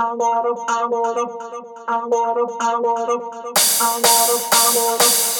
I wanna, I wanna, I wanna, I wanna, I wanna, I wanna.